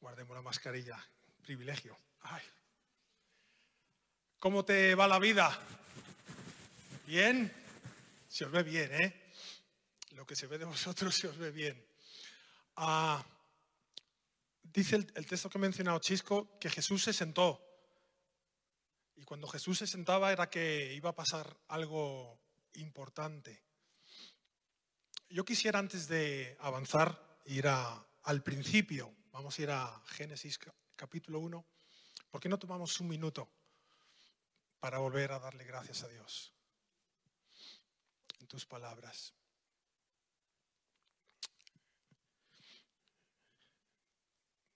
Guardemos la mascarilla. Privilegio. ¿Cómo te va la vida? ¿Bien? Se os ve bien, ¿eh? Lo que se ve de vosotros se os ve bien. Ah, dice el, el texto que ha mencionado Chisco que Jesús se sentó. Y cuando Jesús se sentaba era que iba a pasar algo importante. Yo quisiera antes de avanzar ir a- al principio. Vamos a ir a Génesis ca- capítulo 1. ¿Por qué no tomamos un minuto para volver a darle gracias a Dios? En tus palabras.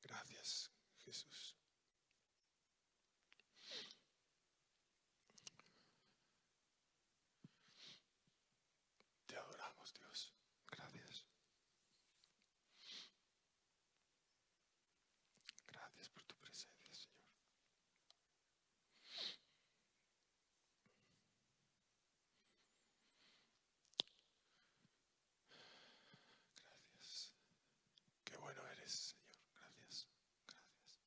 Gracias, Jesús. Te adoramos, Dios. Gracias. Gracias por tu presencia, Señor. Gracias. Qué bueno eres, Señor. Gracias. Gracias.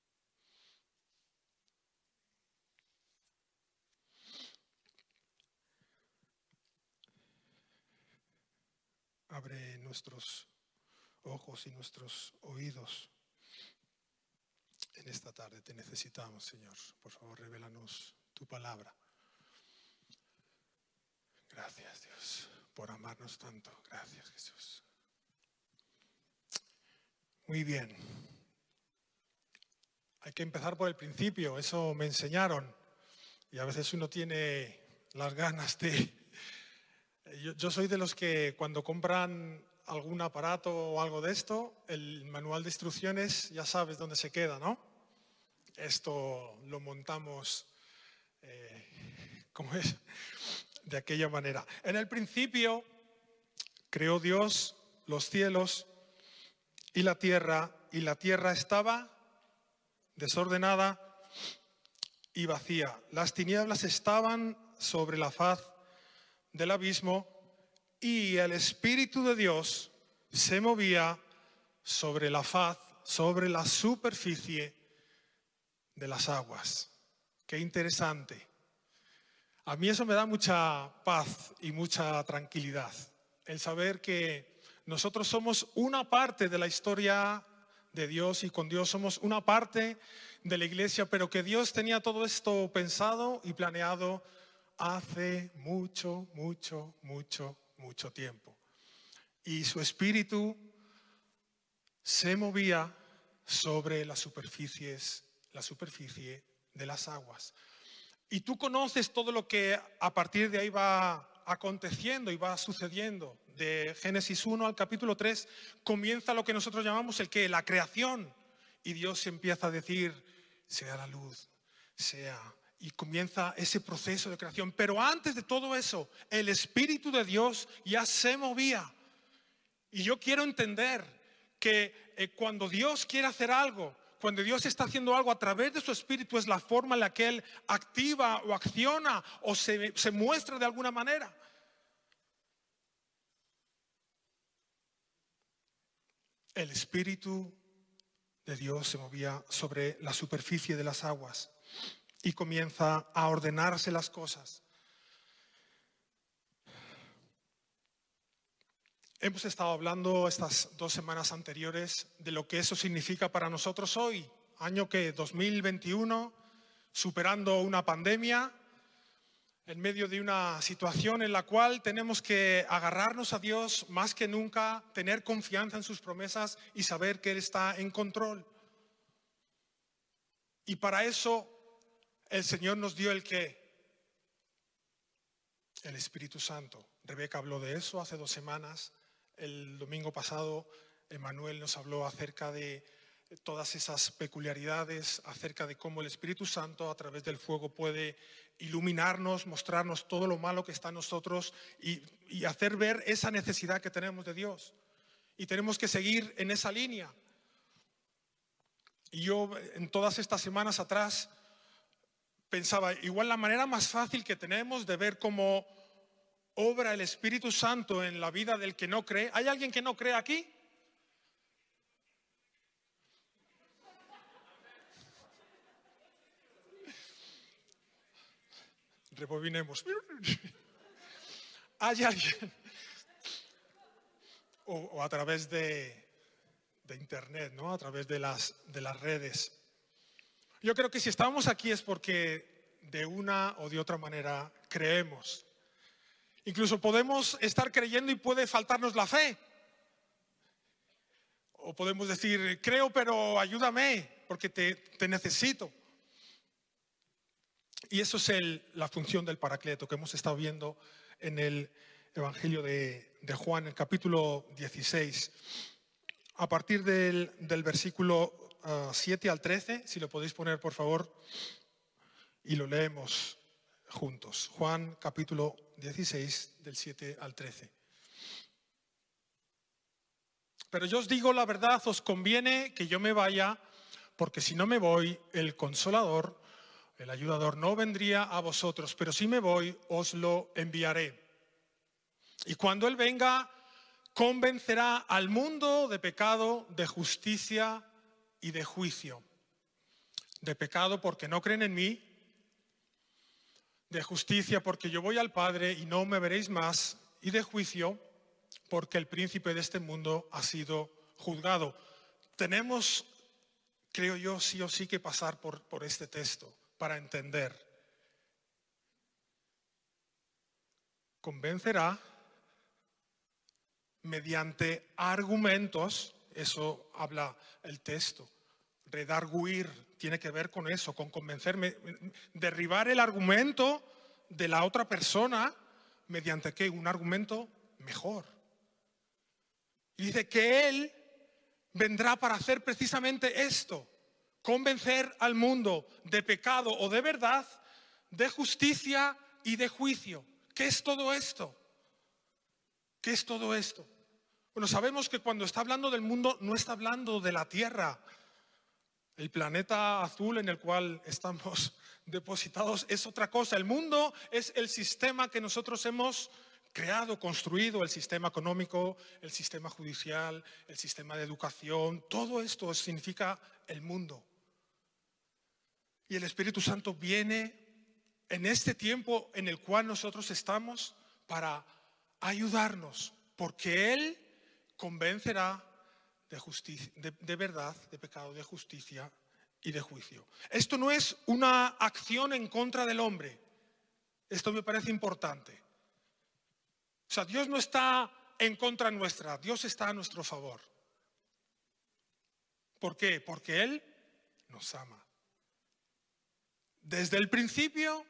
Abre nuestros ojos y nuestros oídos en esta tarde. Te necesitamos, Señor. Por favor, revelanos tu palabra. Gracias, Dios, por amarnos tanto. Gracias, Jesús. Muy bien. Hay que empezar por el principio, eso me enseñaron. Y a veces uno tiene las ganas de... Yo, yo soy de los que cuando compran algún aparato o algo de esto, el manual de instrucciones ya sabes dónde se queda, ¿no? Esto lo montamos, eh, ¿cómo es? De aquella manera. En el principio creó Dios los cielos y la tierra, y la tierra estaba desordenada y vacía. Las tinieblas estaban sobre la faz del abismo y el Espíritu de Dios se movía sobre la faz, sobre la superficie de las aguas. Qué interesante. A mí eso me da mucha paz y mucha tranquilidad, el saber que nosotros somos una parte de la historia de Dios y con Dios somos una parte de la iglesia, pero que Dios tenía todo esto pensado y planeado hace mucho, mucho, mucho, mucho tiempo. Y su espíritu se movía sobre las superficies, la superficie de las aguas. Y tú conoces todo lo que a partir de ahí va aconteciendo y va sucediendo. De Génesis 1 al capítulo 3 comienza lo que nosotros llamamos el que la creación y Dios empieza a decir sea la luz, sea y comienza ese proceso de creación. Pero antes de todo eso, el Espíritu de Dios ya se movía. Y yo quiero entender que eh, cuando Dios quiere hacer algo, cuando Dios está haciendo algo a través de su Espíritu, es la forma en la que Él activa o acciona o se, se muestra de alguna manera. El Espíritu de Dios se movía sobre la superficie de las aguas y comienza a ordenarse las cosas. Hemos estado hablando estas dos semanas anteriores de lo que eso significa para nosotros hoy, año que 2021, superando una pandemia, en medio de una situación en la cual tenemos que agarrarnos a Dios más que nunca, tener confianza en sus promesas y saber que Él está en control. Y para eso el Señor nos dio el que el Espíritu Santo. Rebeca habló de eso hace dos semanas. El domingo pasado, Emanuel nos habló acerca de todas esas peculiaridades, acerca de cómo el Espíritu Santo a través del fuego puede iluminarnos, mostrarnos todo lo malo que está en nosotros y, y hacer ver esa necesidad que tenemos de Dios. Y tenemos que seguir en esa línea. Y yo en todas estas semanas atrás pensaba, igual la manera más fácil que tenemos de ver cómo obra el Espíritu Santo en la vida del que no cree. ¿Hay alguien que no cree aquí? Rebobinemos. ¿Hay alguien? O, o a través de, de, internet, ¿no? A través de las, de las redes. Yo creo que si estamos aquí es porque de una o de otra manera creemos. Incluso podemos estar creyendo y puede faltarnos la fe. O podemos decir, creo, pero ayúdame, porque te, necesito. Y eso es la función del Paracleto que hemos estado viendo en el Evangelio de, Juan, el capítulo 16. A partir del, versículo 7 ah, al 13, si lo podéis poner por favor, y lo leemos juntos. Juan capítulo 16, del 7 al 13. Pero yo os digo la verdad, os conviene que yo me vaya, porque si no me voy, el consolador, el ayudador, no vendría a vosotros, pero si me voy, os lo enviaré. Y cuando Él venga, convencerá al mundo de pecado, de justicia y de juicio. De pecado porque no creen en mí, de justicia porque yo voy al Padre y no me veréis más, y de juicio porque el príncipe de este mundo ha sido juzgado. Tenemos, creo yo, sí o sí que pasar por, por este texto para entender. Convencerá mediante argumentos, eso habla el texto, redarguir tiene que ver con eso, con convencerme, derribar el argumento de la otra persona mediante qué? Un argumento mejor. Y dice que Él vendrá para hacer precisamente esto, convencer al mundo de pecado o de verdad, de justicia y de juicio. ¿Qué es todo esto? ¿Qué es todo esto? Bueno, sabemos que cuando está hablando del mundo no está hablando de la tierra. El planeta azul en el cual estamos depositados es otra cosa. El mundo es el sistema que nosotros hemos creado, construido, el sistema económico, el sistema judicial, el sistema de educación. Todo esto significa el mundo. Y el Espíritu Santo viene en este tiempo en el cual nosotros estamos para ayudarnos, porque Él convencerá de, justicia, de, verdad, de pecado, de justicia y de juicio. Esto no es una acción en contra del hombre. Esto me parece importante. O sea, Dios no está en contra nuestra, Dios está a nuestro favor. ¿Por qué? Porque Él nos ama. Desde el principio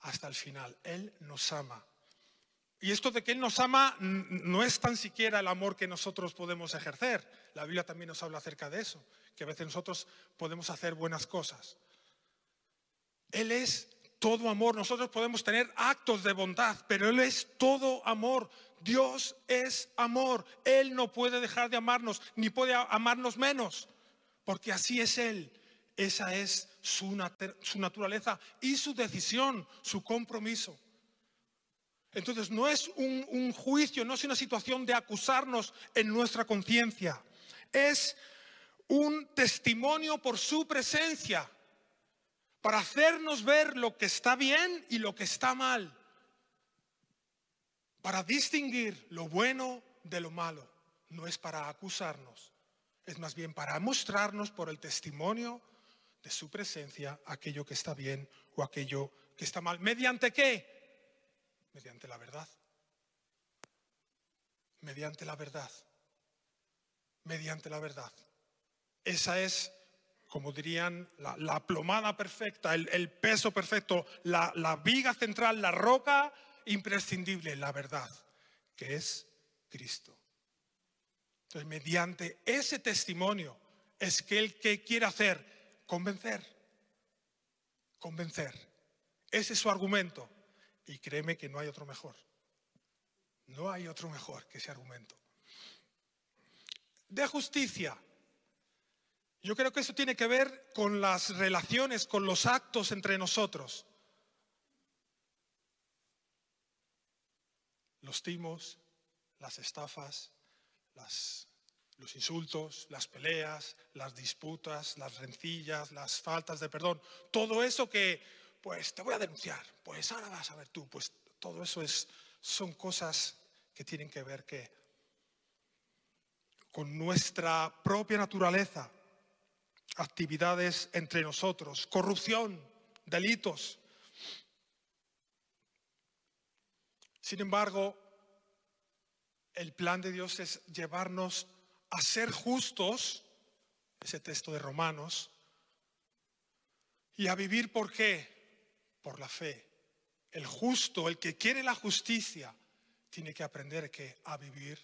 hasta el final, Él nos ama. Y esto de que Él nos ama no es tan siquiera el amor que nosotros podemos ejercer. La Biblia también nos habla acerca de eso, que a veces nosotros podemos hacer buenas cosas. Él es todo amor. Nosotros podemos tener actos de bondad, pero Él es todo amor. Dios es amor. Él no puede dejar de amarnos, ni puede amarnos menos, porque así es Él. Esa es su, su naturaleza y su decisión, su compromiso. Entonces no es un, juicio, no es una situación de acusarnos en nuestra conciencia. Es un testimonio por su presencia para hacernos ver lo que está bien y lo que está mal. Para distinguir lo bueno de lo malo. No es para acusarnos, es más bien para mostrarnos por el testimonio de su presencia aquello que está bien o aquello que está mal. ¿Mediante qué? Mediante la verdad. Mediante la verdad. Mediante la verdad. Esa es, como dirían, la, plomada perfecta, el, peso perfecto, la, la viga central, la roca imprescindible, la verdad, que es Cristo. Entonces, mediante ese testimonio es que Él que quiere hacer, convencer, convencer. Ese es su argumento. Y créeme que no hay otro mejor. No hay otro mejor que ese argumento. De justicia. Yo creo que eso tiene que ver con las relaciones, con los actos entre nosotros. Los timos, las estafas, los insultos, las peleas, las disputas, las rencillas, las faltas de perdón. Todo eso que pues te voy a denunciar, pues ahora vas a ver tú, pues todo eso es, son cosas que tienen que ver que con nuestra propia naturaleza, actividades entre nosotros, corrupción, delitos. Sin embargo, el plan de Dios es llevarnos a ser justos, ese texto de Romanos, y a vivir por qué? Por la fe. El justo, el que quiere la justicia, tiene que aprender que a vivir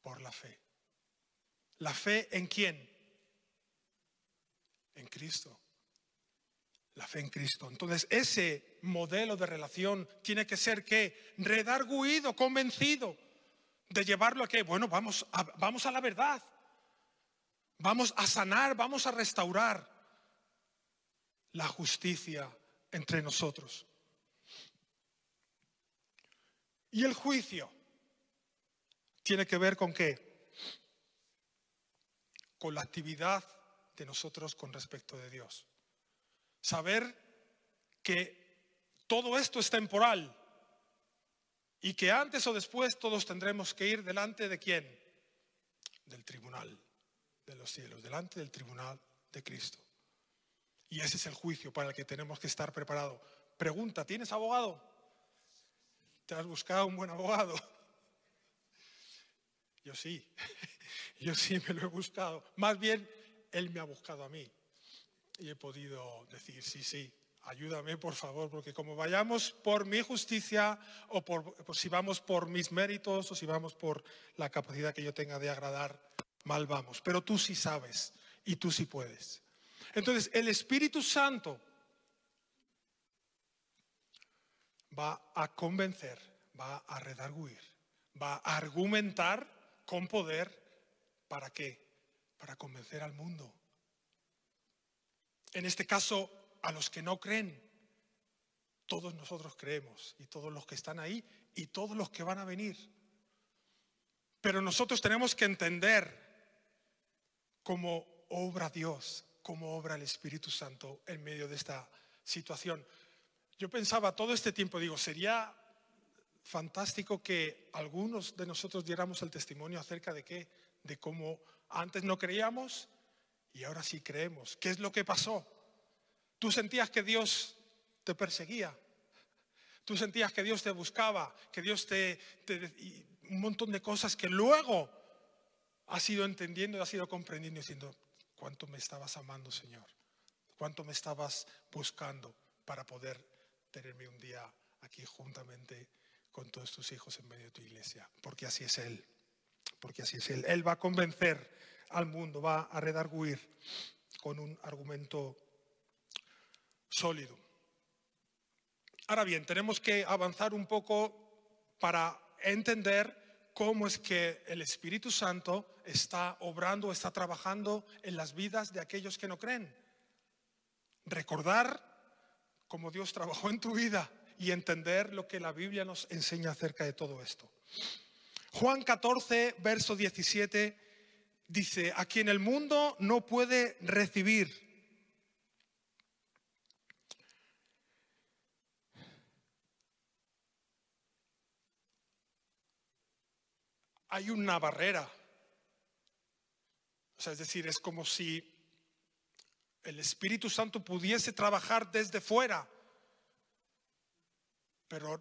por la fe. ¿La fe en quién? En Cristo. La fe en Cristo. Entonces, ese modelo de relación tiene que ser que redarguido, convencido de llevarlo a que, bueno, vamos a, vamos a la verdad. Vamos a sanar, vamos a restaurar la justicia entre nosotros. Y el juicio tiene que ver con qué? Con la actividad de nosotros con respecto de Dios. Saber que todo esto es temporal y que antes o después todos tendremos que ir delante de quién? Del tribunal de los cielos, delante del tribunal de Cristo. Y ese es el juicio para el que tenemos que estar preparados. Pregunta, ¿tienes abogado? ¿Te has buscado un buen abogado? Yo sí, yo sí me lo he buscado. Más bien, él me ha buscado a mí. Y he podido decir, sí, sí, ayúdame por favor, porque como vayamos por mi justicia o por, si vamos por mis méritos o si vamos por la capacidad que yo tenga de agradar, mal vamos. Pero tú sí sabes y tú sí puedes. Entonces, el Espíritu Santo va a convencer, va a redarguir, va a argumentar con poder. ¿Para qué? Para convencer al mundo. En este caso, a los que no creen. Todos nosotros creemos y todos los que están ahí y todos los que van a venir. Pero nosotros tenemos que entender cómo obra Dios, cómo obra el Espíritu Santo en medio de esta situación. Yo pensaba todo este tiempo, digo, sería fantástico que algunos de nosotros diéramos el testimonio acerca de qué, de cómo antes no creíamos y ahora sí creemos. ¿Qué es lo que pasó? Tú sentías que Dios te perseguía. Tú sentías que Dios te buscaba, que Dios te, un montón de cosas que luego has ido entendiendo, has ido comprendiendo, diciendo, ¿cuánto me estabas amando, Señor? ¿Cuánto me estabas buscando para poder tenerme un día aquí juntamente con todos tus hijos en medio de tu iglesia? Porque así es Él, porque así es Él. Él va a convencer al mundo, va a redarguir con un argumento sólido. Ahora bien, tenemos que avanzar un poco para entender cómo es que el Espíritu Santo está obrando, está trabajando en las vidas de aquellos que no creen. Recordar cómo Dios trabajó en tu vida y entender lo que la Biblia nos enseña acerca de todo esto. Juan 14, verso 17 dice, a quien el mundo no puede recibir hay una barrera. O sea, es decir, es como si el Espíritu Santo pudiese trabajar desde fuera, pero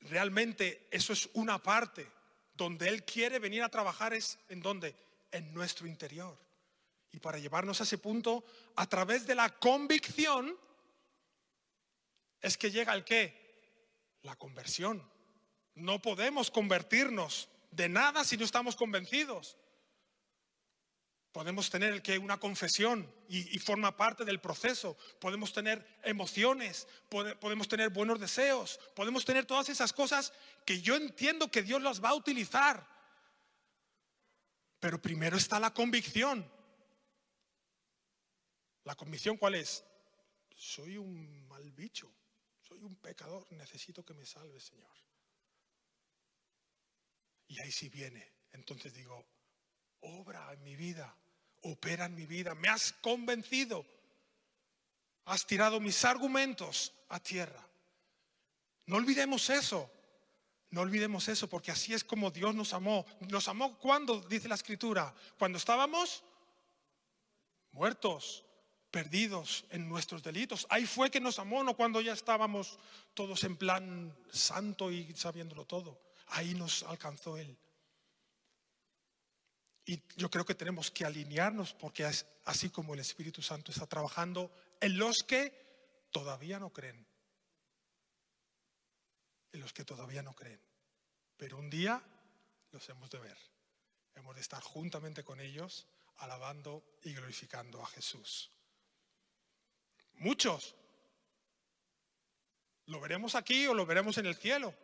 realmente eso es una parte. Donde Él quiere venir a trabajar es en donde? En nuestro interior. Y para llevarnos a ese punto, a través de la convicción, es que llega el qué? La conversión. No podemos convertirnos de nada si no estamos convencidos. Podemos tener que una confesión y, forma parte del proceso. Podemos tener emociones, podemos tener buenos deseos, podemos tener todas esas cosas que yo entiendo que Dios las va a utilizar. Pero primero está la convicción. ¿La convicción cuál es? Soy un mal bicho, soy un pecador, necesito que me salve, Señor. Y ahí sí viene. Entonces digo, obra en mi vida, opera en mi vida, me has convencido. has tirado mis argumentos a tierra. No olvidemos eso. No olvidemos eso, porque así es como Dios nos amó. ¿Nos amó cuando, dice la escritura? Cuando estábamos muertos, perdidos en nuestros delitos. Ahí fue que nos amó, no cuando ya estábamos todos en plan santo y sabiéndolo todo. Ahí nos alcanzó Él. Y yo creo que tenemos que alinearnos porque es así como el Espíritu Santo está trabajando en los que todavía no creen. En los que todavía no creen. Pero un día los hemos de ver. Hemos de estar juntamente con ellos alabando y glorificando a Jesús. Muchos. Lo veremos aquí o lo veremos en el cielo.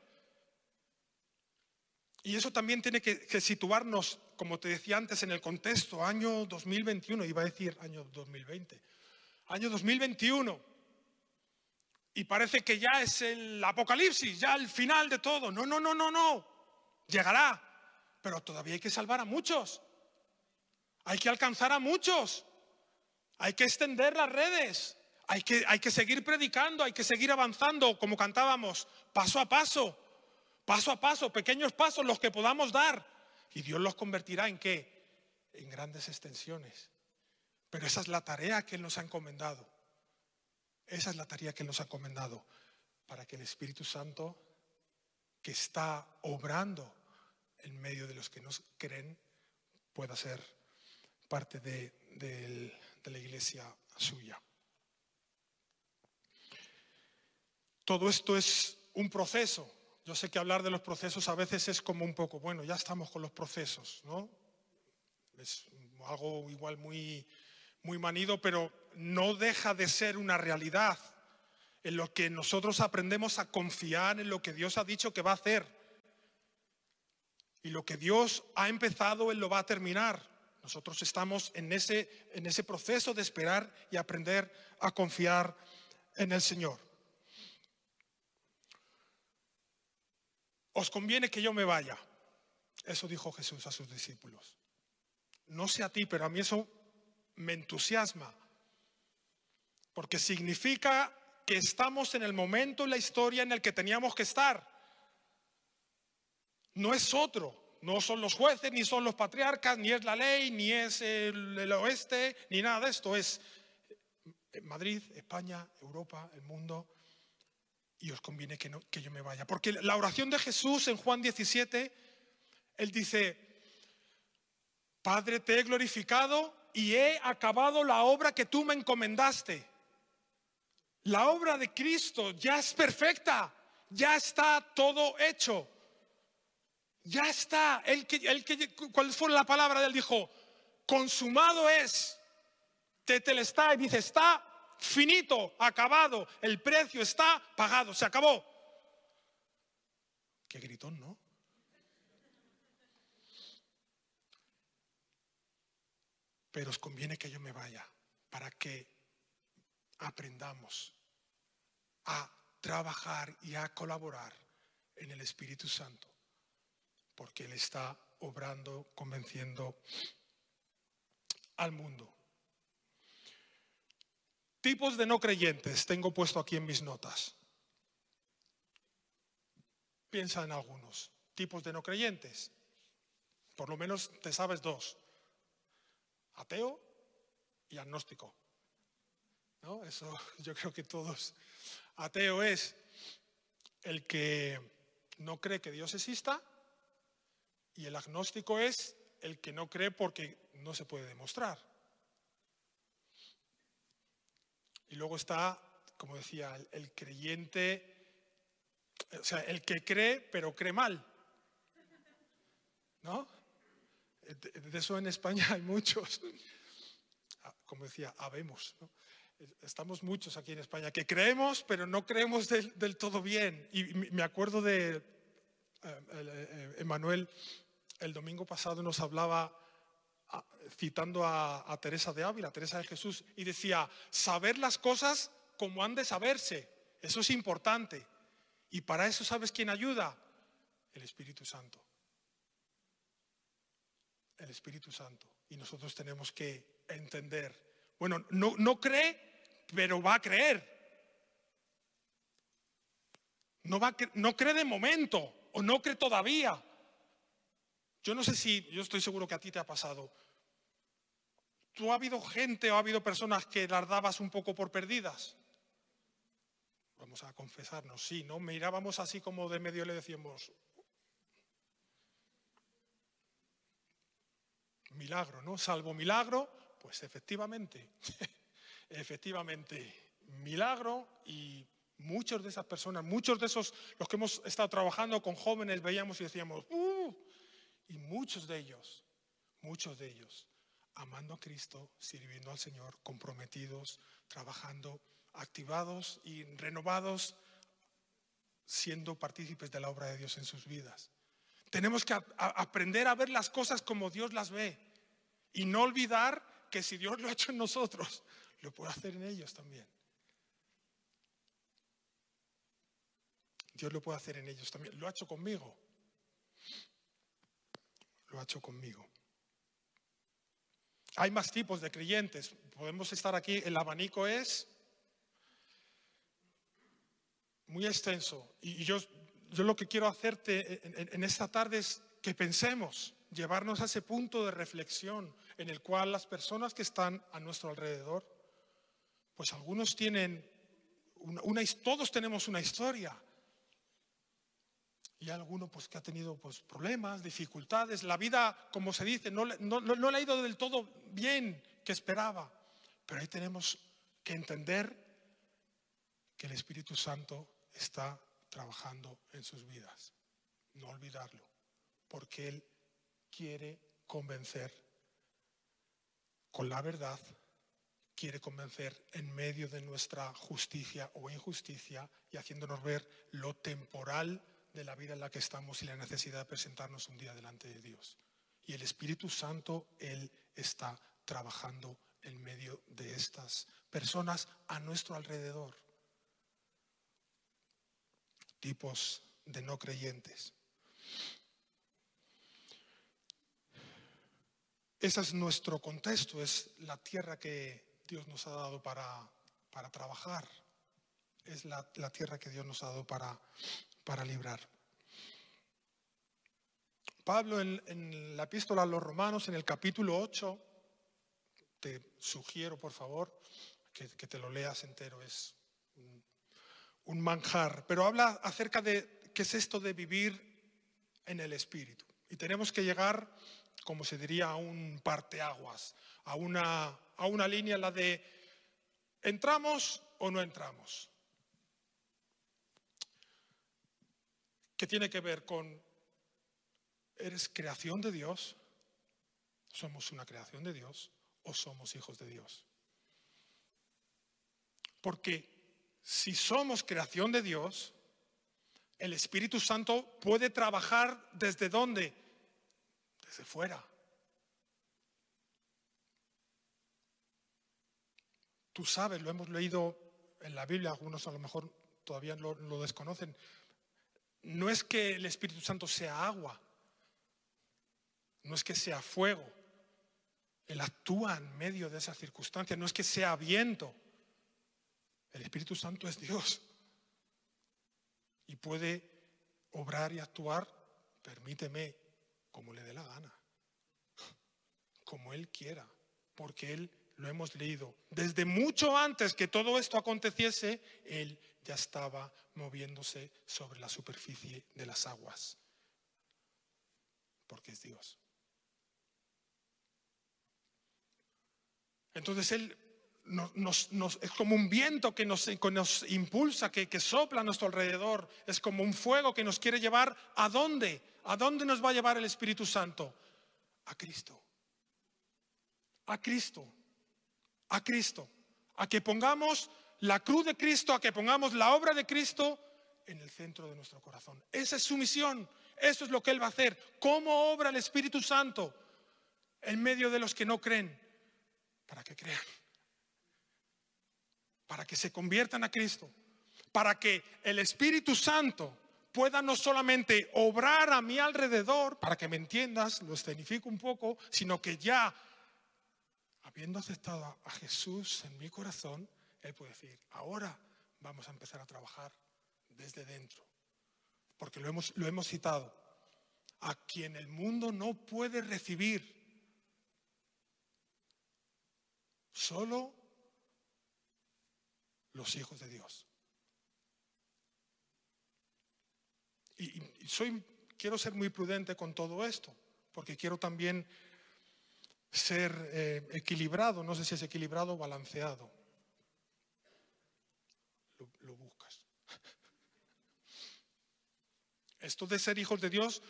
Y eso también tiene que, situarnos, como te decía antes, en el contexto, año 2021, iba a decir año 2020, año 2021. Y parece que ya es el apocalipsis, ya el final de todo. No, no, no, no, no. Llegará. Pero todavía hay que salvar a muchos. Hay que alcanzar a muchos. Hay que extender las redes. Hay que, hay que seguir predicando, hay que seguir avanzando, como cantábamos, paso a paso paso a paso, pequeños pasos los que podamos dar. Y Dios los convertirá en qué? En grandes extensiones. Pero esa es la tarea que Él nos ha encomendado. Esa es la tarea que Él nos ha encomendado. Para que el Espíritu Santo, que está obrando en medio de los que nos creen, pueda ser parte de, de la iglesia suya. Todo esto es un proceso yo sé que hablar de los procesos a veces es como un poco, bueno, ya estamos con los procesos, ¿no? Es algo igual muy, muy manido, pero no deja de ser una realidad en lo que nosotros aprendemos a confiar en lo que Dios ha dicho que va a hacer. Y lo que Dios ha empezado, Él lo va a terminar. Nosotros estamos en ese, en ese proceso de esperar y aprender a confiar en el Señor. Os conviene que yo me vaya. Eso dijo Jesús a sus discípulos. No sé a ti, pero a mí eso me entusiasma, porque significa que estamos en el momento en la historia en el que teníamos que estar. No es otro, no son los jueces, ni son los patriarcas, ni es la ley, ni es el, el oeste, ni nada de esto. Es Madrid, España, Europa, el mundo y os conviene que, que yo me vaya. Porque la oración de Jesús en Juan 17, él dice, Padre, te he glorificado y he acabado la obra que tú me encomendaste. La obra de Cristo ya es perfecta, ya está todo hecho. Ya está. Él, que, ¿Cuál fue la palabra él? Dijo, consumado es. Tetelestai, dice, está finito, acabado, el precio está pagado, se acabó. Qué gritón, ¿no? Pero os conviene que yo me vaya para que aprendamos a trabajar y a colaborar en el Espíritu Santo, porque Él está obrando, convenciendo al mundo. Tipos de no creyentes tengo puesto aquí en mis notas. Piensa en algunos. Tipos de no creyentes. Por lo menos te sabes dos. Ateo y agnóstico. ¿No? Eso yo creo que todos. Ateo es el que no cree que Dios exista y el agnóstico es el que no cree porque no se puede demostrar. Y luego está, como decía, el, creyente, o sea, el que cree, pero cree mal. ¿No? De eso en España hay muchos. Ah, como decía, habemos. Estamos muchos aquí en España que creemos, pero no creemos del, todo bien. Y me acuerdo de eh, Emanuel, el domingo pasado nos hablaba citando a, Teresa de Ávila, Teresa de Jesús, y decía, saber las cosas como han de saberse, eso es importante. Y para eso, ¿sabes quién ayuda? El Espíritu Santo. El Espíritu Santo. Y nosotros tenemos que entender, bueno, no, no cree, pero va a creer. No, va no cree de momento o no cree todavía. Yo no sé si, yo estoy seguro que a ti te ha pasado. ¿Tú ha habido gente o ha habido personas que las dabas un poco por perdidas? Vamos a confesarnos, sí, ¿no? Mirábamos así como de medio le decíamos, milagro, ¿no? Salvo milagro, pues efectivamente, efectivamente, milagro y muchos de esas personas, muchos de esos, los que hemos estado trabajando con jóvenes, veíamos y decíamos, ¡uh! Y muchos de ellos, muchos de ellos, amando a Cristo, sirviendo al Señor, comprometidos, trabajando, activados y renovados, siendo partícipes de la obra de Dios en sus vidas. Tenemos que aprender a ver las cosas como Dios las ve y no olvidar que si Dios lo ha hecho en nosotros, lo puede hacer en ellos también. Dios lo puede hacer en ellos también. Lo ha hecho conmigo. Ha hecho conmigo. Hay más tipos de creyentes. Podemos estar aquí. El abanico es muy extenso. Y yo, yo lo que quiero hacerte en, esta tarde es que pensemos, llevarnos a ese punto de reflexión en el cual las personas que están a nuestro alrededor, pues algunos tienen, una, todos tenemos una historia. Y alguno pues que ha tenido pues problemas, dificultades, la vida, como se dice, no, no, no le ha ido del todo bien que esperaba. Pero ahí tenemos que entender que el Espíritu Santo está trabajando en sus vidas. No olvidarlo, porque Él quiere convencer con la verdad, quiere convencer en medio de nuestra justicia o injusticia y haciéndonos ver lo temporal de la vida en la que estamos y la necesidad de presentarnos un día delante de Dios. Y el Espíritu Santo, Él está trabajando en medio de estas personas a nuestro alrededor tipos de no creyentes. Ese es nuestro contexto, es la tierra que Dios nos ha dado para, para trabajar, es la, tierra que Dios nos ha dado para, para librar. Pablo en, la epístola a los romanos, en el capítulo 8, te sugiero por favor que, te lo leas entero, es un manjar, pero habla acerca de qué es esto de vivir en el Espíritu. Y tenemos que llegar, como se diría, a un parteaguas, a una, a una línea, la de entramos o no entramos. ¿Qué tiene que ver con, eres creación de Dios? ¿Somos una creación de Dios o somos hijos de Dios? Porque si somos creación de Dios, el Espíritu Santo puede trabajar desde dónde? Desde fuera. Tú sabes, lo hemos leído en la Biblia, algunos a lo mejor todavía lo, lo desconocen. No es que el Espíritu Santo sea agua, no es que sea fuego. Él actúa en medio de esas circunstancias, no es que sea viento. El Espíritu Santo es Dios y puede obrar y actuar, permíteme, como le dé la gana, como Él quiera, porque Él lo hemos leído. Desde mucho antes que todo esto aconteciese, Él ya estaba moviéndose sobre la superficie de las aguas, porque es Dios. Entonces Él es como un viento que nos, impulsa, que, que, sopla a nuestro alrededor. Es como un fuego que nos quiere llevar a dónde? ¿A dónde nos va a llevar el Espíritu Santo? A Cristo. A Cristo. A Cristo. A que pongamos la cruz de Cristo, a que pongamos la obra de Cristo en el centro de nuestro corazón. Esa es su misión. Eso es lo que Él va a hacer. ¿Cómo obra el Espíritu Santo en medio de los que no creen? Para que crean para que se conviertan a Cristo, para que el Espíritu Santo pueda no solamente obrar a mi alrededor, para que me entiendas, lo escenifico un poco, sino que ya, habiendo aceptado a Jesús en mi corazón, Él puede decir, ahora vamos a empezar a trabajar desde dentro. Porque lo hemos, lo hemos citado. A quien el mundo no puede recibir. Solo los hijos de Dios. Y, soy, quiero ser muy prudente con todo esto, porque quiero también ser eh, equilibrado, no sé si es equilibrado o balanceado. Lo, buscas. Esto de ser hijos de Dios,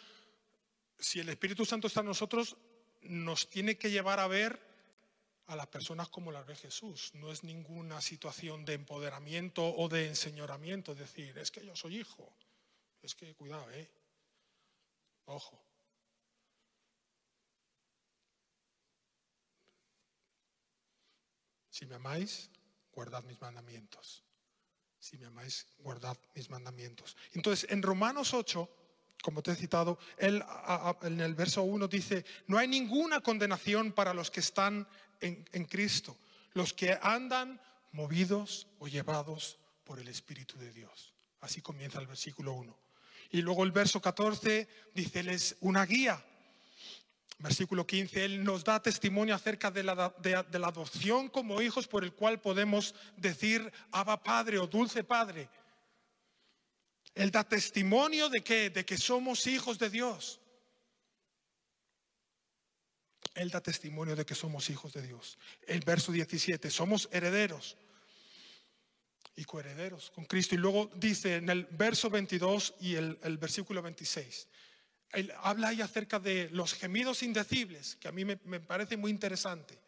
si el Espíritu Santo está en nosotros, nos tiene que llevar a ver a las personas como las ve Jesús. No es ninguna situación de empoderamiento o de enseñoramiento, es decir, es que yo soy hijo. Es que cuidado, ¿eh? Ojo. Si me amáis, guardad mis mandamientos. Si me amáis, guardad mis mandamientos. Entonces, en Romanos 8, como te he citado, él en el verso 1 dice, no hay ninguna condenación para los que están en, en Cristo, los que andan movidos o llevados por el Espíritu de Dios. Así comienza el versículo 1. Y luego el verso 14 dice, es una guía. Versículo 15, Él nos da testimonio acerca de la, de, la adopción como hijos por el cual podemos decir Abba Padre o Dulce Padre. Él da testimonio de que, de que somos hijos de Dios. Él da testimonio de que somos hijos de Dios. El verso 17, somos herederos y coherederos con Cristo. Y luego dice en el verso 22 y el, versículo 26, él habla ahí acerca de los gemidos indecibles, que a mí me, parece muy interesante.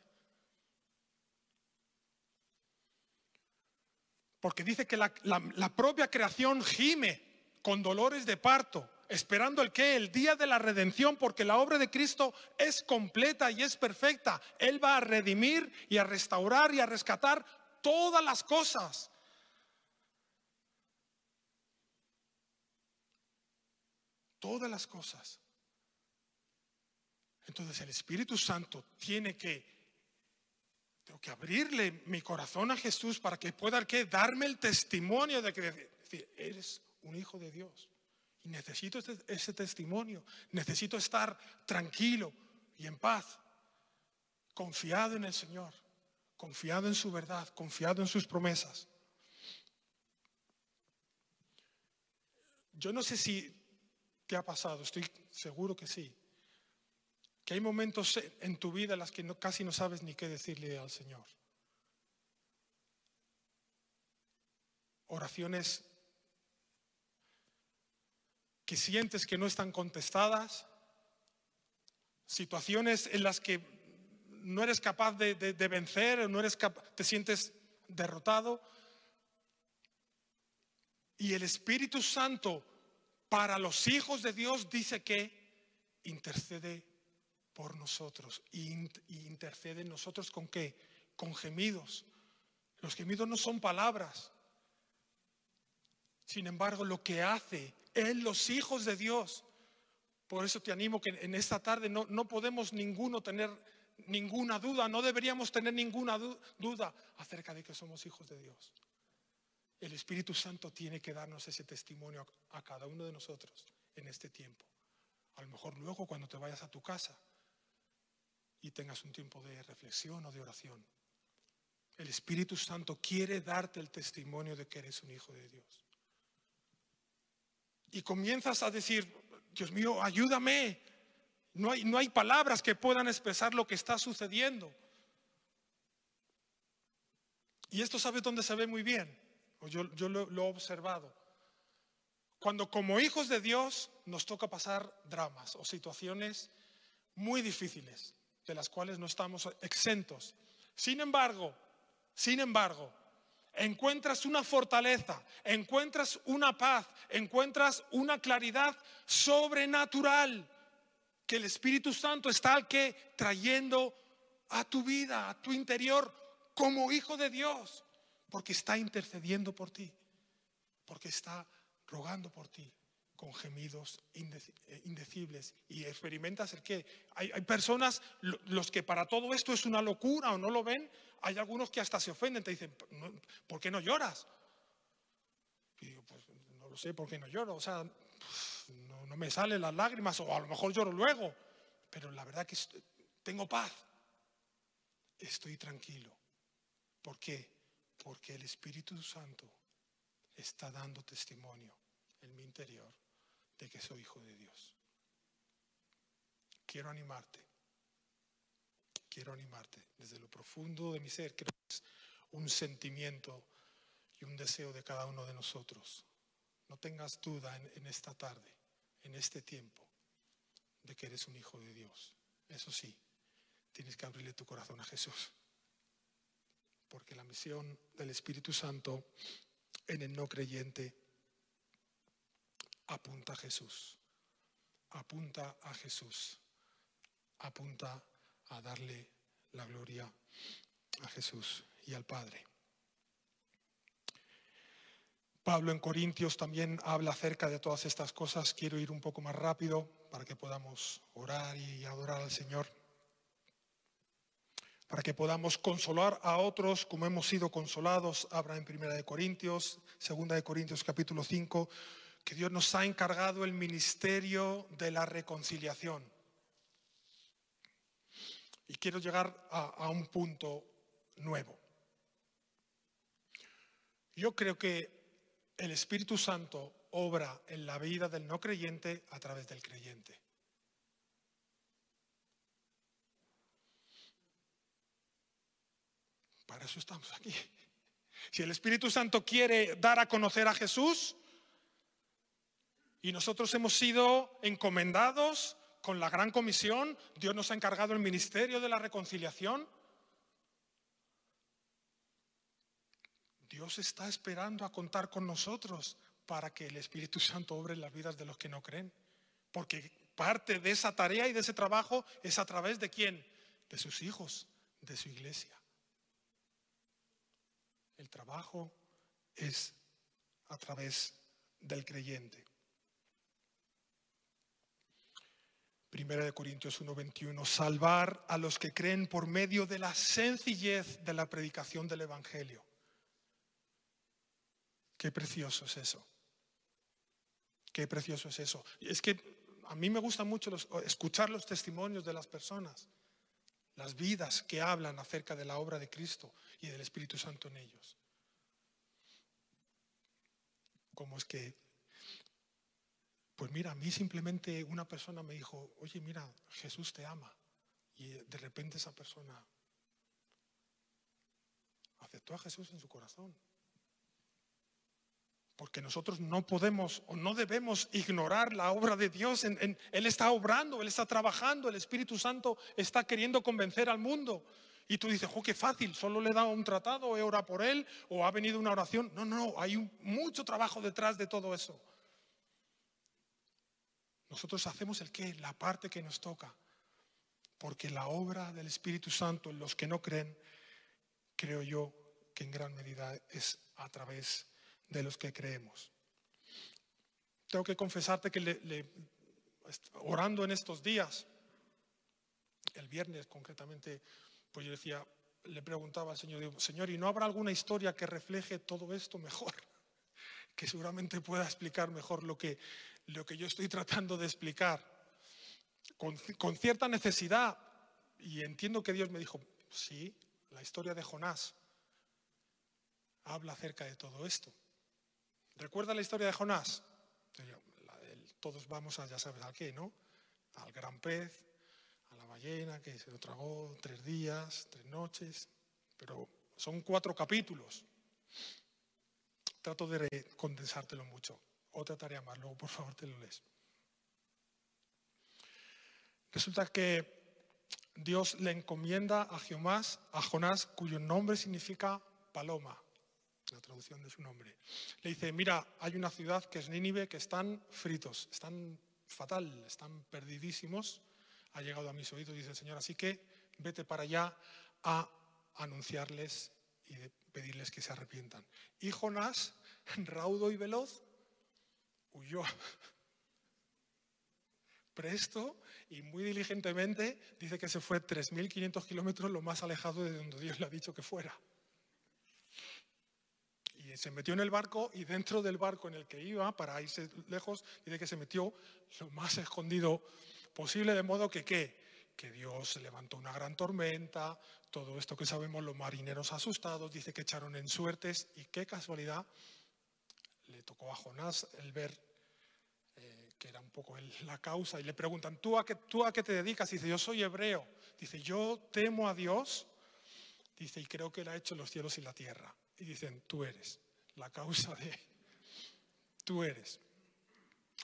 Porque dice que la, la, propia creación gime con dolores de parto, esperando el que, el día de la redención, porque la obra de Cristo es completa y es perfecta. Él va a redimir y a restaurar y a rescatar todas las cosas. Todas las cosas. Entonces el Espíritu Santo tiene que, tengo que abrirle mi corazón a Jesús para que pueda que darme el testimonio de que eres un hijo de Dios. Y necesito ese, ese testimonio. Necesito estar tranquilo y en paz, confiado en el Señor, confiado en su verdad, confiado en sus promesas. Yo no sé si ¿Qué ha pasado? Estoy seguro que sí. Que hay momentos en tu vida en los que casi no sabes ni qué decirle al Señor. Oraciones que sientes que no están contestadas, situaciones en las que no eres capaz de, vencer, no eres te sientes derrotado. Y el Espíritu Santo para los hijos de Dios dice que intercede por nosotros. Y intercede en nosotros con qué? Con gemidos. Los gemidos no son palabras. Sin embargo, lo que hace en los hijos de Dios. Por eso te animo que en esta tarde no, no podemos ninguno tener ninguna duda, no deberíamos tener ninguna duda acerca de que somos hijos de Dios. El Espíritu Santo tiene que darnos ese testimonio a cada uno de nosotros en este tiempo. A lo mejor luego cuando te vayas a tu casa y tengas un tiempo de reflexión o de oración. El Espíritu Santo quiere darte el testimonio de que eres un hijo de Dios. Y comienzas a decir, Dios mío, ayúdame. No hay, no hay palabras que puedan expresar lo que está sucediendo. Y esto sabes dónde se ve muy bien yo, lo, lo he observado. Cuando como hijos de Dios nos toca pasar dramas o situaciones muy difíciles, de las cuales no estamos exentos. Sin embargo, sin embargo, encuentras una fortaleza, encuentras una paz, encuentras una claridad sobrenatural que el Espíritu Santo está al que trayendo a tu vida, a tu interior como hijo de Dios porque está intercediendo por ti, porque está rogando por ti, con gemidos eh, indecibles. Y experimentas el que hay, personas, los que para todo esto es una locura o no lo ven, hay algunos que hasta se ofenden, te dicen, ¿por qué no lloras? Y digo, pues no lo sé, ¿por qué no lloro? O sea, no, no me salen las lágrimas o a lo mejor lloro luego, pero la verdad que tengo paz. Estoy tranquilo. ¿Por qué? Porque el Espíritu Santo está dando testimonio en mi interior de que soy hijo de Dios. Quiero animarte, quiero animarte desde lo profundo de mi ser, creo que es un sentimiento y un deseo de cada uno de nosotros. No tengas duda en, en esta tarde, en este tiempo, de que eres un hijo de Dios. Eso sí, tienes que abrirle tu corazón a Jesús. Porque la misión del Espíritu Santo en el no creyente apunta a Jesús, apunta a Jesús, apunta a darle la gloria a Jesús y al Padre. Pablo en Corintios también habla acerca de todas estas cosas. Quiero ir un poco más rápido para que podamos orar y adorar al Señor. Para que podamos consolar a otros como hemos sido consolados. Habla en Primera de Corintios, Segunda de Corintios capítulo 5 que Dios nos ha encargado el ministerio de la reconciliación. Y quiero llegar a, un punto nuevo. Yo creo que el Espíritu Santo obra en la vida del no creyente a través del creyente. Para eso estamos aquí. Si el Espíritu Santo quiere dar a conocer a Jesús, y nosotros hemos sido encomendados con la gran comisión. Dios nos ha encargado el ministerio de la reconciliación. Dios está esperando a contar con nosotros para que el Espíritu Santo obre en las vidas de los que no creen. Porque parte de esa tarea y de ese trabajo es a través de quién? De sus hijos, de su iglesia. El trabajo es a través del creyente. Primera de Corintios 1:21, salvar a los que creen por medio de la sencillez de la predicación del Evangelio. Qué precioso es eso. Qué precioso es eso. Es que a mí me gusta mucho escuchar los testimonios de las personas, las vidas que hablan acerca de la obra de Cristo y del Espíritu Santo en ellos. Cómo es que pues mira, a mí simplemente una persona me dijo, oye, mira, Jesús te ama. Y de repente esa persona aceptó a Jesús en su corazón. Porque nosotros no podemos o no debemos ignorar la obra de Dios. él está obrando, Él está trabajando, el Espíritu Santo está queriendo convencer al mundo. Y tú dices, oh, qué fácil, solo le he dado un tratado, he orado por él o ha venido una oración. No, no, hay mucho trabajo detrás de todo eso. Nosotros hacemos el qué, la parte que nos toca. Porque la obra del Espíritu Santo en los que no creen, creo yo que en gran medida es a través de los que creemos. Tengo que confesarte que orando en estos días, el viernes concretamente, pues yo decía, le preguntaba al Señor, Señor, ¿y no habrá alguna historia que refleje todo esto mejor? Que seguramente pueda explicar mejor lo que, lo que yo estoy tratando de explicar con, cierta necesidad. Y entiendo que Dios me dijo, sí, la historia de Jonás habla acerca de todo esto. ¿Recuerda la historia de Jonás? todos vamos a, ya sabes al qué, ¿no? Al gran pez, ballena que se lo tragó tres días, tres noches, pero son cuatro capítulos. Trato de condensártelo mucho otra tarea más, luego por favor te lo lees. Resulta que Dios le encomienda a Jonás, a Jonás, cuyo nombre significa paloma, la traducción de su nombre. Le dice, mira, hay una ciudad que es Nínive que están fritos, están fatal, están perdidísimos. Ha llegado a mis oídos, dice el Señor, así que vete para allá a anunciarles y pedirles que se arrepientan. Y Jonás, raudo y veloz, huyó presto y muy diligentemente dice que se fue 3.500 kilómetros lo más alejado de donde Dios le ha dicho que fuera. Y se metió en el barco y dentro del barco en el que iba, para irse lejos, dice que se metió lo más escondido posible, de modo que qué? Que Dios levantó una gran tormenta, todo esto que sabemos, los marineros asustados, dice que echaron en suertes y qué casualidad, le tocó a Jonás el ver eh, que era un poco la causa y le preguntan, ¿tú a, qué, ¿tú a qué te dedicas? Dice, yo soy hebreo. Dice, yo temo a Dios. Dice, y creo que Él ha hecho los cielos y la tierra. Y dicen, tú eres la causa de... Tú eres.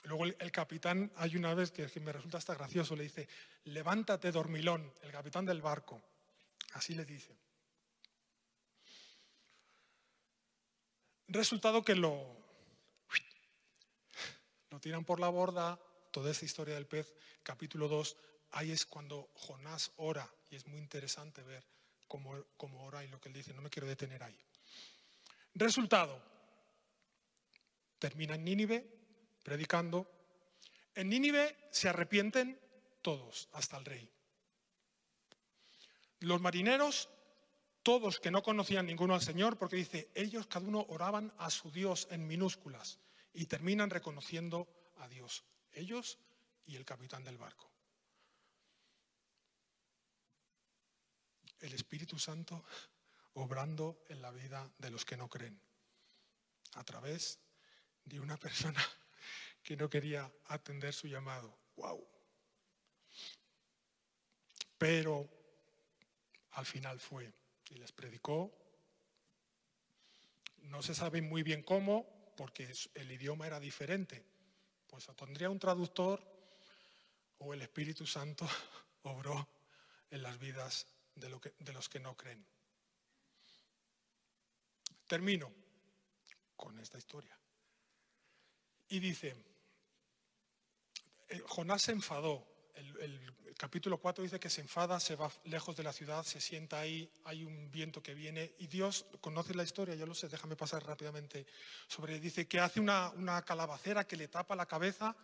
Luego el, capitán, hay una vez que, que me resulta hasta gracioso, le dice, levántate dormilón, el capitán del barco. Así le dice. Resultado que lo, lo tiran por la borda, toda esta historia del pez, capítulo 2, ahí es cuando Jonás ora y es muy interesante ver cómo, cómo ora y lo que él dice, no me quiero detener ahí. Resultado, termina en Nínive predicando. En Nínive se arrepienten todos, hasta el rey. Los marineros, todos que no conocían ninguno al Señor, porque dice, ellos cada uno oraban a su Dios en minúsculas y terminan reconociendo a Dios, ellos y el capitán del barco. El Espíritu Santo obrando en la vida de los que no creen, a través de una persona que no quería atender su llamado. ¡Wow! Pero al final fue y les predicó. No se sabe muy bien cómo, porque el idioma era diferente. Pues tendría un traductor o el Espíritu Santo obró en las vidas de, de los que no creen. Termino con esta historia. Y dice, Jonás se enfadó. El, capítulo 4 dice que se enfada, se va lejos de la ciudad, se sienta ahí, hay un viento que viene y Dios conoce la historia, yo lo sé, déjame pasar rápidamente sobre, dice que hace una, calabacera que le tapa la cabeza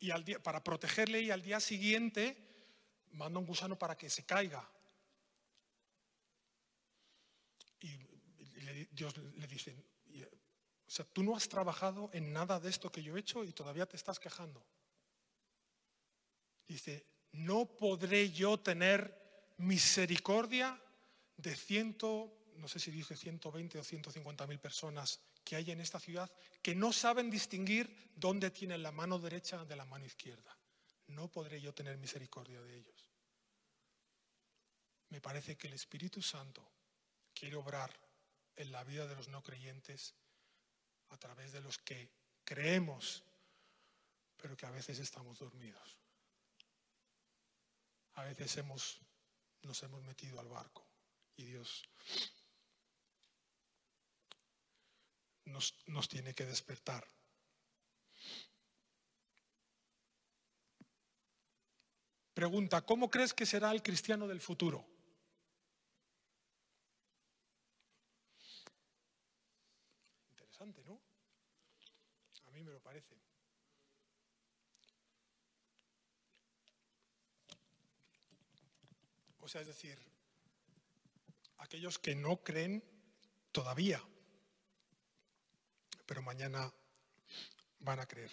y al día, para protegerle y al día siguiente manda un gusano para que se caiga. Y Dios le dice, o sea, tú no has trabajado en nada de esto que yo he hecho y todavía te estás quejando. Dice, no podré yo tener misericordia de ciento, no sé si dice 120 o 150 mil personas que hay en esta ciudad que no saben distinguir dónde tienen la mano derecha de la mano izquierda. No podré yo tener misericordia de ellos. Me parece que el Espíritu Santo quiere obrar en la vida de los no creyentes a través de los que creemos, pero que a veces estamos dormidos. A veces hemos, nos hemos metido al barco y Dios nos, nos tiene que despertar. Pregunta, ¿cómo crees que será el cristiano del futuro? Interesante, ¿no? A mí me lo parece. O sea, es decir, aquellos que no creen todavía, pero mañana van a creer.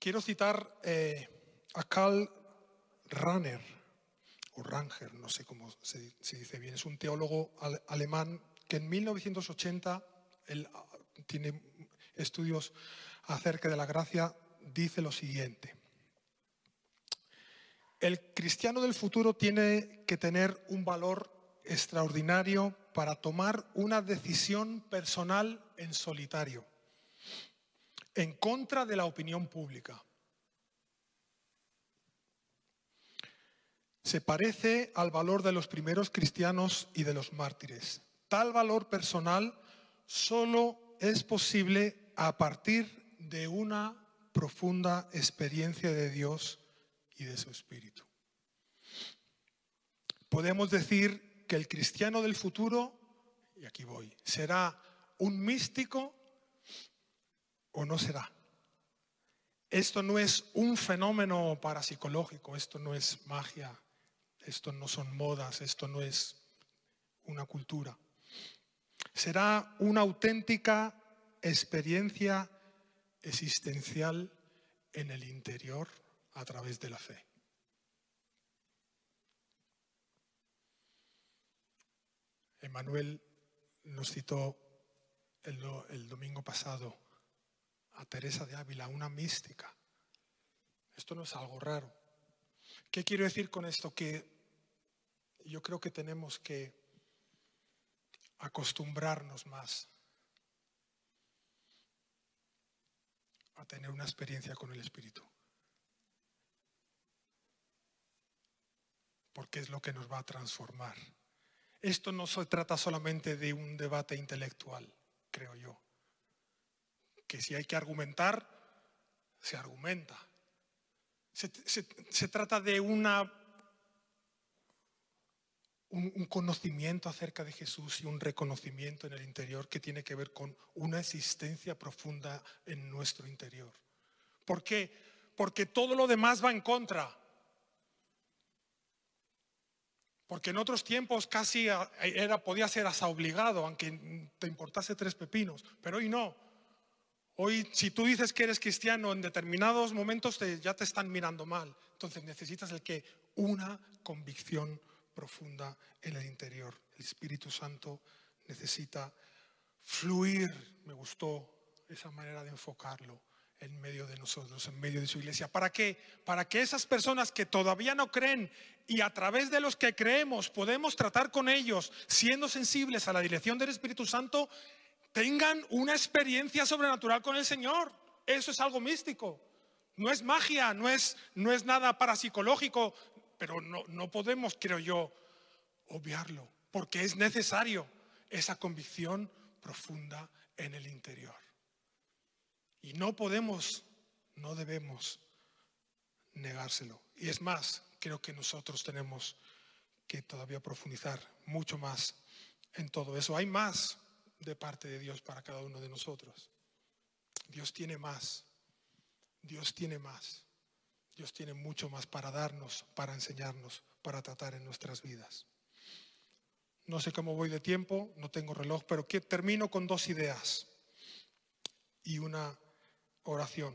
Quiero citar eh, a Karl Rahner, o Ranger, no sé cómo se, dice bien, es un teólogo alemán que en 1980, él ah, tiene estudios acerca de la gracia, dice lo siguiente. El cristiano del futuro tiene que tener un valor extraordinario para tomar una decisión personal en solitario, en contra de la opinión pública. Se parece al valor de los primeros cristianos y de los mártires. Tal valor personal solo es posible a partir de una profunda experiencia de Dios y de su espíritu. Podemos decir que el cristiano del futuro, y aquí voy, será un místico o no será. Esto no es un fenómeno parapsicológico, esto no es magia, esto no son modas, esto no es una cultura. Será una auténtica experiencia existencial en el interior a través de la fe. Emanuel nos citó el, domingo pasado a Teresa de Ávila, una mística. Esto no es algo raro. ¿Qué quiero decir con esto? Que yo creo que tenemos que acostumbrarnos más a tener una experiencia con el Espíritu. Porque es lo que nos va a transformar. Esto no se trata solamente de un debate intelectual, creo yo. Que si hay que argumentar, se argumenta. Se, trata de una, un conocimiento acerca de Jesús y un reconocimiento en el interior que tiene que ver con una existencia profunda en nuestro interior. ¿Por qué? Porque todo lo demás va en contra. Porque en otros tiempos casi era, podía ser hasta obligado, aunque te importase tres pepinos, pero hoy no. Hoy, si tú dices que eres cristiano, en determinados momentos ya te están mirando mal. Entonces necesitas el que una convicción profunda en el interior. El Espíritu Santo necesita fluir. Me gustó esa manera de enfocarlo en medio de nosotros, en medio de su iglesia. ¿Para qué? Para que esas personas que todavía no creen y a través de los que creemos podemos tratar con ellos, siendo sensibles a la dirección del Espíritu Santo, tengan una experiencia sobrenatural con el Señor. Eso es algo místico. No es magia, no es, no es nada parapsicológico, pero no, no podemos, creo yo, obviarlo, porque es necesario esa convicción profunda en el interior. Y no podemos, no debemos negárselo. Y es más, creo que nosotros tenemos que todavía profundizar mucho más en todo eso. Hay más de parte de Dios para cada uno de nosotros. Dios tiene más. Dios tiene más. Dios tiene mucho más para darnos, para enseñarnos, para tratar en nuestras vidas. No sé cómo voy de tiempo, no tengo reloj, pero termino con dos ideas y una oración.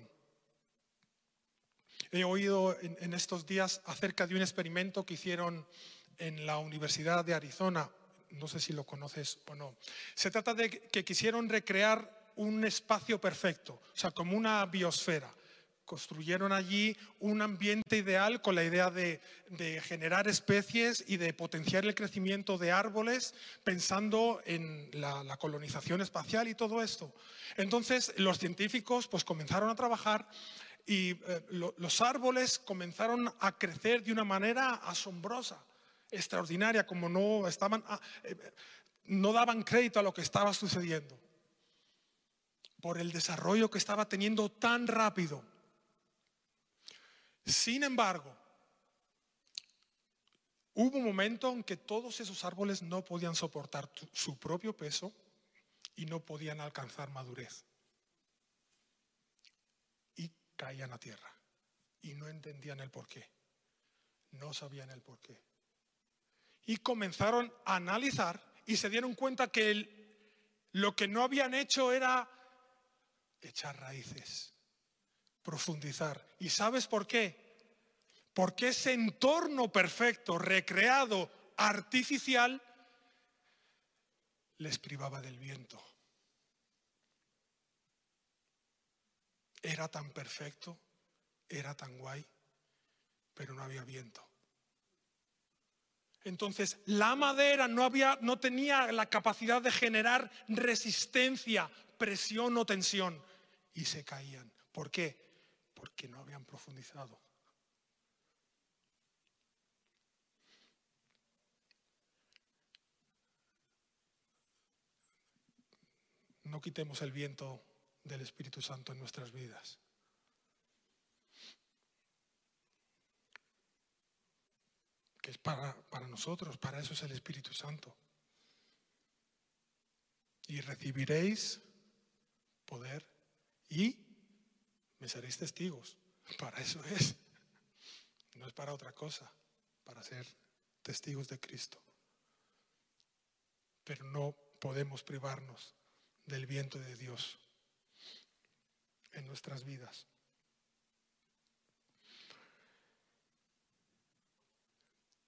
He oído en, estos días acerca de un experimento que hicieron en la Universidad de Arizona. No sé si lo conoces o no. Se trata de que quisieron recrear un espacio perfecto, o sea, como una biosfera construyeron allí un ambiente ideal con la idea de, generar especies y de potenciar el crecimiento de árboles pensando en la, colonización espacial y todo esto. Entonces los científicos pues comenzaron a trabajar y eh, los árboles comenzaron a crecer de una manera asombrosa, extraordinaria, como no estaban, ah, eh, no daban crédito a lo que estaba sucediendo por el desarrollo que estaba teniendo tan rápido. Sin embargo, hubo un momento en que todos esos árboles no podían soportar su propio peso y no podían alcanzar madurez. Y caían a tierra. Y no entendían el porqué. No sabían el porqué. Y comenzaron a analizar y se dieron cuenta que lo que no habían hecho era echar raíces profundizar. ¿Y sabes por qué? Porque ese entorno perfecto, recreado, artificial, les privaba del viento. Era tan perfecto, era tan guay, pero no había viento. Entonces, la madera no, había, no tenía la capacidad de generar resistencia, presión o tensión y se caían. ¿Por qué? Porque no habían profundizado. No quitemos el viento del Espíritu Santo en nuestras vidas. Que es para, para nosotros, para eso es el Espíritu Santo. Y recibiréis poder y me seréis testigos. Para eso es. No es para otra cosa, para ser testigos de Cristo. Pero no podemos privarnos del viento de Dios en nuestras vidas.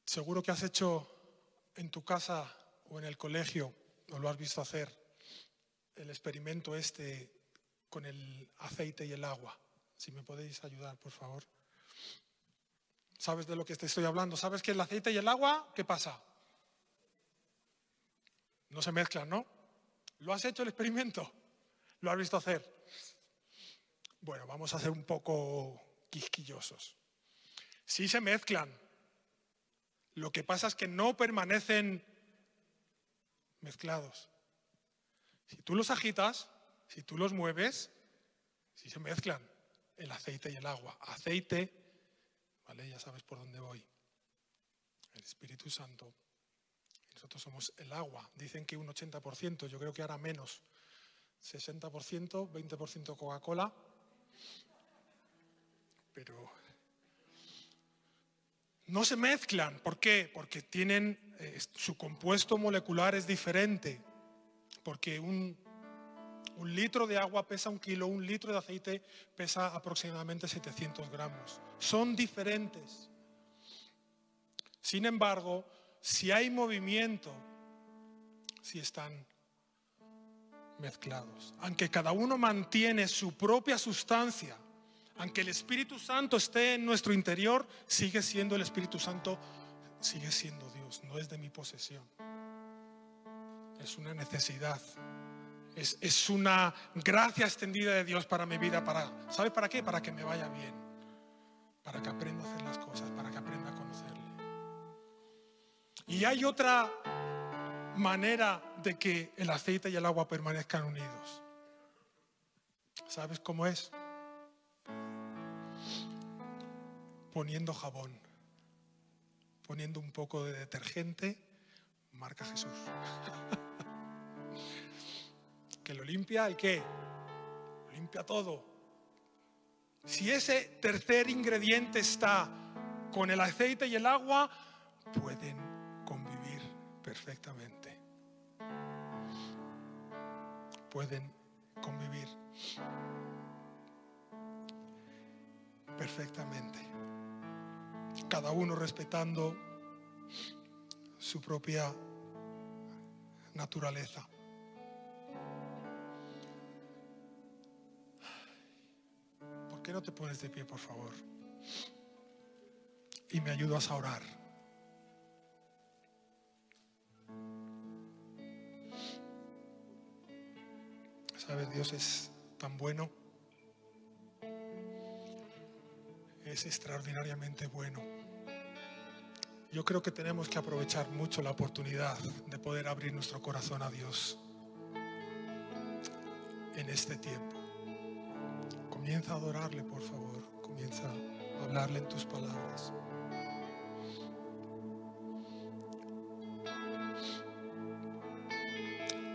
Seguro que has hecho en tu casa o en el colegio, o lo has visto hacer, el experimento este con el aceite y el agua. Si me podéis ayudar, por favor. ¿Sabes de lo que te estoy hablando? ¿Sabes que el aceite y el agua, qué pasa? No se mezclan, ¿no? ¿Lo has hecho el experimento? ¿Lo has visto hacer? Bueno, vamos a ser un poco quisquillosos. Sí se mezclan. Lo que pasa es que no permanecen mezclados. Si tú los agitas, si tú los mueves, sí se mezclan el aceite y el agua. Aceite ya sabes por dónde voy. El Espíritu Santo. Nosotros somos el agua. Dicen que un 80%, yo creo que ahora menos. 60%, 20% Coca-Cola. Pero no se mezclan. ¿Por qué? Porque tienen eh, su compuesto molecular es diferente. Porque un un litro de agua pesa un kilo, un litro de aceite pesa aproximadamente 700 gramos. Son diferentes. Sin embargo, si hay movimiento, si están mezclados. Aunque cada uno mantiene su propia sustancia, aunque el Espíritu Santo esté en nuestro interior, sigue siendo el Espíritu Santo, sigue siendo Dios, no es de mi posesión. Es una necesidad. Es, una gracia extendida de Dios para mi vida. Para, ¿Sabe para qué? Para que me vaya bien. Para que aprenda a hacer las cosas, para que aprenda a conocerle. Y hay otra manera de que el aceite y el agua permanezcan unidos. ¿Sabes cómo es? Poniendo jabón, poniendo un poco de detergente, marca Jesús. que lo limpia el qué? Lo limpia todo. Si ese tercer ingrediente está con el aceite y el agua, pueden convivir perfectamente. Pueden convivir perfectamente. Cada uno respetando su propia naturaleza. ¿Por qué no te pones de pie, por favor? Y me ayudas a orar. Sabes, Dios es tan bueno. Es extraordinariamente bueno. Yo creo que tenemos que aprovechar mucho la oportunidad de poder abrir nuestro corazón a Dios en este tiempo. Comienza a adorarle, por favor. Comienza a hablarle en tus palabras.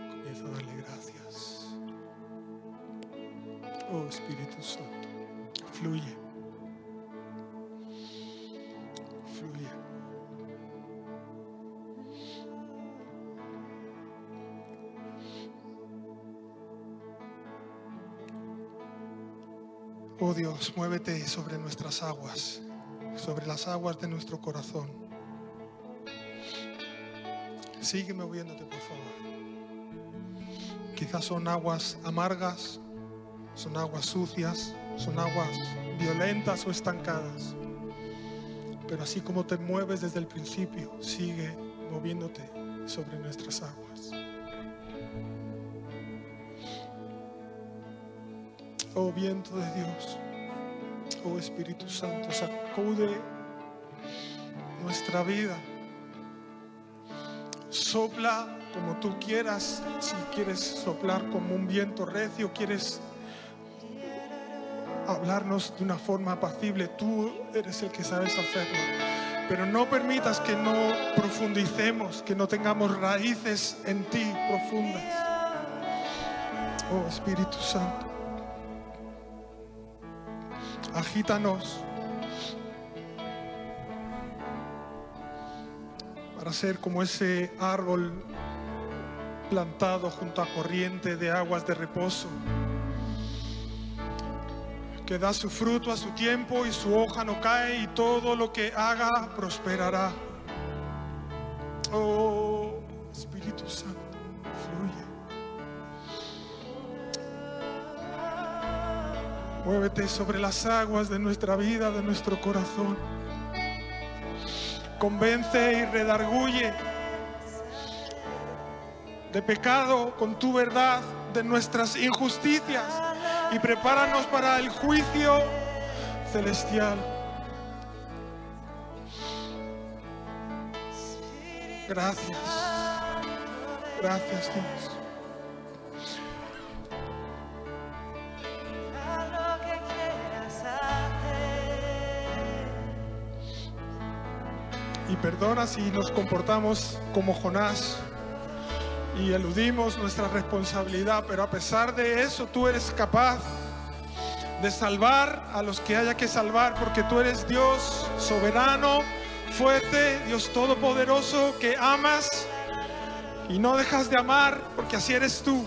Comienza a darle gracias. Oh Espíritu Santo, fluye. Oh Dios, muévete sobre nuestras aguas, sobre las aguas de nuestro corazón. Sigue moviéndote, por favor. Quizás son aguas amargas, son aguas sucias, son aguas violentas o estancadas. Pero así como te mueves desde el principio, sigue moviéndote sobre nuestras aguas. Oh viento de Dios, oh Espíritu Santo, sacude nuestra vida. Sopla como tú quieras, si quieres soplar como un viento recio, quieres hablarnos de una forma apacible, tú eres el que sabes hacerlo. Pero no permitas que no profundicemos, que no tengamos raíces en ti profundas. Oh Espíritu Santo. Agítanos para ser como ese árbol plantado junto a corriente de aguas de reposo, que da su fruto a su tiempo y su hoja no cae y todo lo que haga prosperará. Oh, Muévete sobre las aguas de nuestra vida, de nuestro corazón. Convence y redarguye de pecado con tu verdad, de nuestras injusticias y prepáranos para el juicio celestial. Gracias. Gracias Dios. Perdona si nos comportamos como Jonás y eludimos nuestra responsabilidad, pero a pesar de eso tú eres capaz de salvar a los que haya que salvar, porque tú eres Dios soberano, fuerte, Dios todopoderoso, que amas y no dejas de amar, porque así eres tú.